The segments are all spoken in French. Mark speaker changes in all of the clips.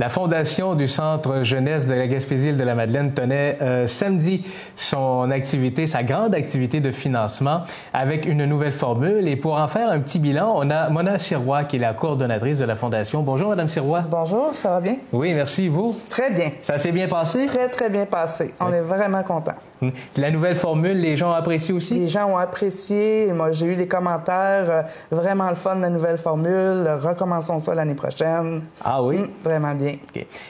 Speaker 1: La Fondation du Centre jeunesse de la Gaspésie de la Madeleine tenait euh, samedi son activité, sa grande activité de financement avec une nouvelle formule. Et pour en faire un petit bilan, on a Mona Sirois qui est la coordonnatrice de la Fondation. Bonjour, Madame Sirois.
Speaker 2: Bonjour, ça va bien?
Speaker 1: Oui, merci. Vous?
Speaker 2: Très bien.
Speaker 1: Ça s'est bien passé?
Speaker 2: Très, très bien passé. On est vraiment contents.
Speaker 1: La nouvelle formule, les gens ont apprécié aussi?
Speaker 2: Les gens ont apprécié. Moi, j'ai eu des commentaires. Euh, vraiment le fun, la nouvelle formule. Recommençons ça l'année prochaine.
Speaker 1: Ah oui?
Speaker 2: Hum, vraiment bien.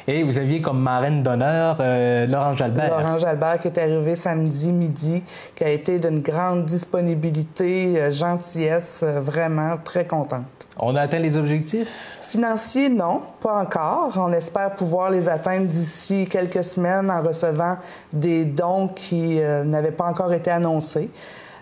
Speaker 1: Et vous aviez comme marraine d'honneur euh, Laurent Jalbert.
Speaker 2: Laurent Jalbert qui est arrivé samedi midi, qui a été d'une grande disponibilité, euh, gentillesse, vraiment très contente.
Speaker 1: On a atteint les objectifs?
Speaker 2: Financiers, non, pas encore. On espère pouvoir les atteindre d'ici quelques semaines en recevant des dons qui euh, n'avaient pas encore été annoncés.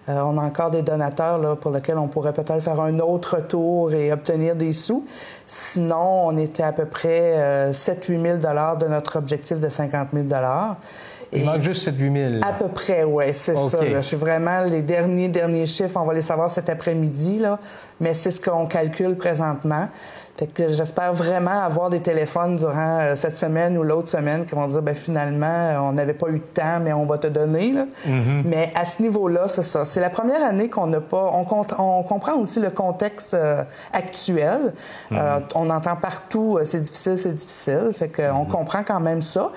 Speaker 2: Euh, on a encore des donateurs pour lesquels on pourrait peut-être faire un autre tour et obtenir des sous. Sinon, on était à peu près euh, 7-8 000 de notre objectif de 50 000
Speaker 1: il manque juste 7-8 000.
Speaker 2: À peu près, oui, c'est ça. Je suis vraiment les derniers, derniers chiffres, on va les savoir cet après-midi, là, mais c'est ce qu'on calcule présentement. Fait que j'espère vraiment avoir des téléphones durant euh, cette semaine ou l'autre semaine qui vont dire ben finalement euh, on n'avait pas eu de temps mais on va te donner. Mm-hmm. Mais à ce niveau-là, c'est ça. C'est la première année qu'on n'a pas. On, on, comprend aussi le contexte euh, actuel. Mm-hmm. on entend partout c'est difficile, c'est difficile. Fait qu'on mm-hmm. comprend quand même ça.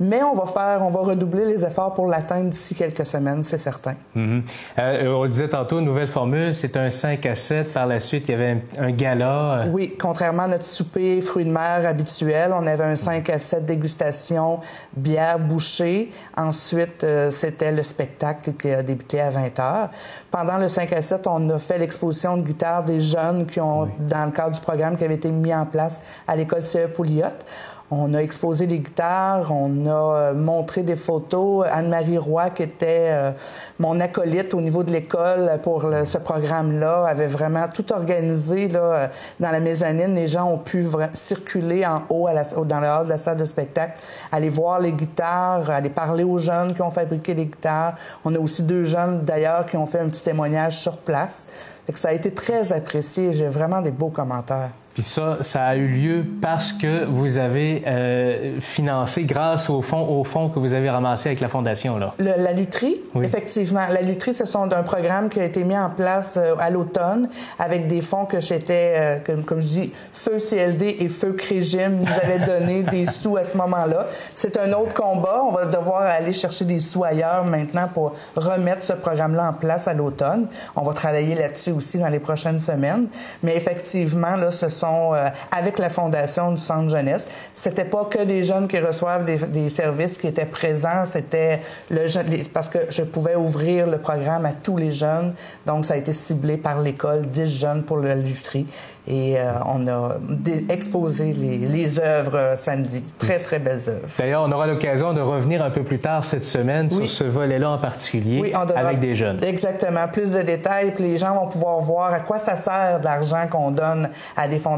Speaker 2: Mais on va faire, on va redoubler les efforts pour l'atteindre d'ici quelques semaines, c'est certain.
Speaker 1: on le disait tantôt, nouvelle formule, c'est un 5 à 7. Par la suite, il y avait un, un gala.
Speaker 2: Oui, contrairement notre souper fruits de mer habituel. On avait un 5 à 7 dégustations, bière bouchée. Ensuite, euh, c'était le spectacle qui a débuté à 20 heures. Pendant le 5 à 7, on a fait l'exposition de guitare des jeunes qui ont, dans le cadre du programme qui avait été mis en place à l'école CE Pouliot. On a exposé des guitares, on a euh, montré des photos. Anne-Marie Roy, qui était euh, mon acolyte au niveau de l'école pour ce programme-là, avait vraiment tout organisé là, euh, dans la mezzanine. Les gens ont pu circuler en haut dans le hall de la salle de spectacle, aller voir les guitares, aller parler aux jeunes qui ont fabriqué les guitares. On a aussi deux jeunes, d'ailleurs, qui ont fait un petit témoignage sur place. ça a été très apprécié. J'ai vraiment des beaux commentaires.
Speaker 1: Puis ça, ça a eu lieu parce que vous avez euh, financé grâce au fonds, au fonds que vous avez ramassé avec la fondation là.
Speaker 2: la lutherie, effectivement, la lutherie, ce sont un programme qui a été mis en place euh, à l'automne avec des fonds que j'étais, euh, comme, comme, je dis, feu CLD et feu Crégime nous avaient donné des sous à ce moment-là. C'est un autre combat. On va devoir aller chercher des sous ailleurs maintenant pour remettre ce programme-là en place à l'automne. On va travailler là-dessus aussi dans les prochaines semaines. Mais effectivement, là, ce euh, avec la fondation du Centre jeunesse. C'était pas que des jeunes qui reçoivent des, services qui étaient présents, c'était le parce que je pouvais ouvrir le programme à tous les jeunes. Donc ça a été ciblé par l'école, 10 jeunes pour la lutherie et euh, on a exposé les, les œuvres euh, samedi. Très, très belles œuvres.
Speaker 1: D'ailleurs, on aura l'occasion de revenir un peu plus tard cette semaine sur ce volet-là en particulier avec des jeunes.
Speaker 2: Exactement. Plus de détails, puis les gens vont pouvoir voir à quoi ça sert de l'argent qu'on donne à des fondations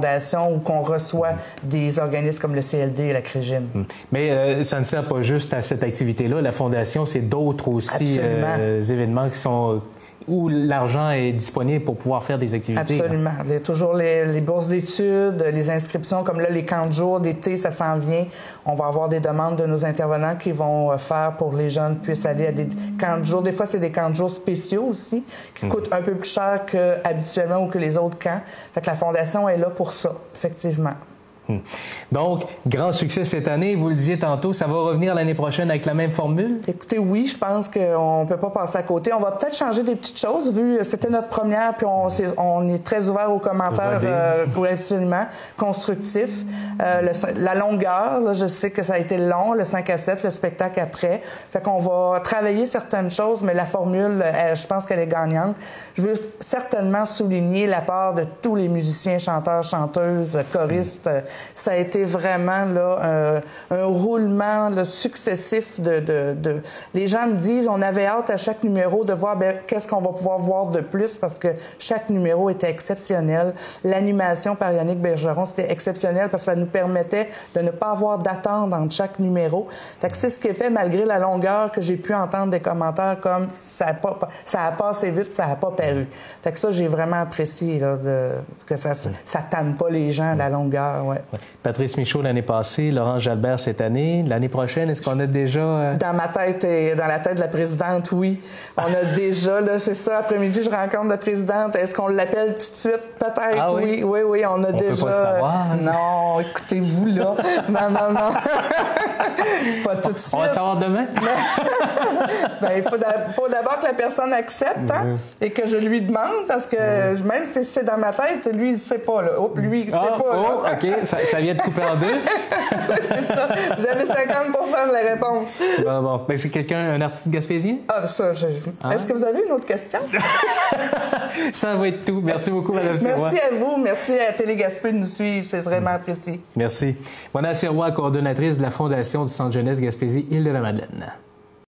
Speaker 2: ou qu'on reçoit des organismes comme le CLD et la CRIGIM. Hmm.
Speaker 1: Mais euh, ça ne sert pas juste à cette activité-là. La fondation, c'est d'autres aussi événements qui sont où l'argent est disponible pour pouvoir faire des activités.
Speaker 2: Absolument. Il y a toujours les, bourses d'études, les inscriptions, comme là, les camps de jour d'été, ça s'en vient. On va avoir des demandes de nos intervenants qui vont euh, faire pour les jeunes puissent aller à des camps de jour. Des fois, c'est des camps de jour spéciaux aussi, qui mhm. coûtent un peu plus cher qu'habituellement ou que les autres camps. Fait que la Fondation est là pour ça, effectivement.
Speaker 1: Hmm. Donc, grand succès cette année. Vous le disiez tantôt, ça va revenir l'année prochaine avec la même formule?
Speaker 2: Écoutez, oui, je pense qu'on ne peut pas passer à côté. On va peut-être changer des petites choses, vu que c'était notre première, puis on, est, on est très ouvert aux commentaires euh, pour absolument constructif. Euh, la longueur, là, je sais que ça a été long, le 5 à 7, le spectacle après. Fait qu'on va travailler certaines choses, mais la formule, euh, je pense qu'elle est gagnante. Je veux certainement souligner la part de tous les musiciens, chanteurs, chanteuses, choristes, ça a été vraiment là, un, roulement successif de, de, Les gens me disent, on avait hâte à chaque numéro de voir ben, qu'est-ce qu'on va pouvoir voir de plus parce que chaque numéro était exceptionnel. L'animation par Yannick Bergeron, c'était exceptionnel parce que ça nous permettait de ne pas avoir d'attente entre chaque numéro. Fait que c'est ce qui est fait malgré la longueur que j'ai pu entendre des commentaires comme ça a, pas, ça a passé vite, ça n'a pas paru. Fait que ça, j'ai vraiment apprécié là, de, que ça ne tanne pas les gens la longueur. Ouais.
Speaker 1: Patrice Michaud l'année passée, Laurent Jalbert cette année. L'année prochaine, est-ce qu'on a déjà... Euh,
Speaker 2: dans ma tête et dans la tête de la présidente, oui. On a déjà, là, c'est ça, après-midi, je rencontre la présidente. Est-ce qu'on l'appelle tout de suite? Peut-être,
Speaker 1: ah
Speaker 2: oui? oui. Oui, on a déjà...
Speaker 1: Peut pas le savoir.
Speaker 2: Non, écoutez-vous, là. non, non, non. pas tout de suite.
Speaker 1: On va savoir demain?
Speaker 2: ben, il faut d'abord que la personne accepte hein, et que je lui demande parce que même si c'est dans ma tête, lui, il ne sait pas. Là. lui, il sait
Speaker 1: ah,
Speaker 2: pas.
Speaker 1: Oh, OK, ça, vient de couper en deux.
Speaker 2: c'est ça. Vous avez 50 de la réponse.
Speaker 1: Bon, bon. Ben, c'est quelqu'un, un artiste gaspésien?
Speaker 2: Ah, ça, hein? Est-ce que vous avez une autre question?
Speaker 1: ça va être tout. Merci beaucoup, Mme
Speaker 2: Merci à vous. Merci à Télé Gaspé de nous suivre. C'est vraiment apprécié.
Speaker 1: Merci. Mona Sirois, coordonnatrice de la Fondation du Centre Jeunesse Gaspésie Île-de-la-Madeleine.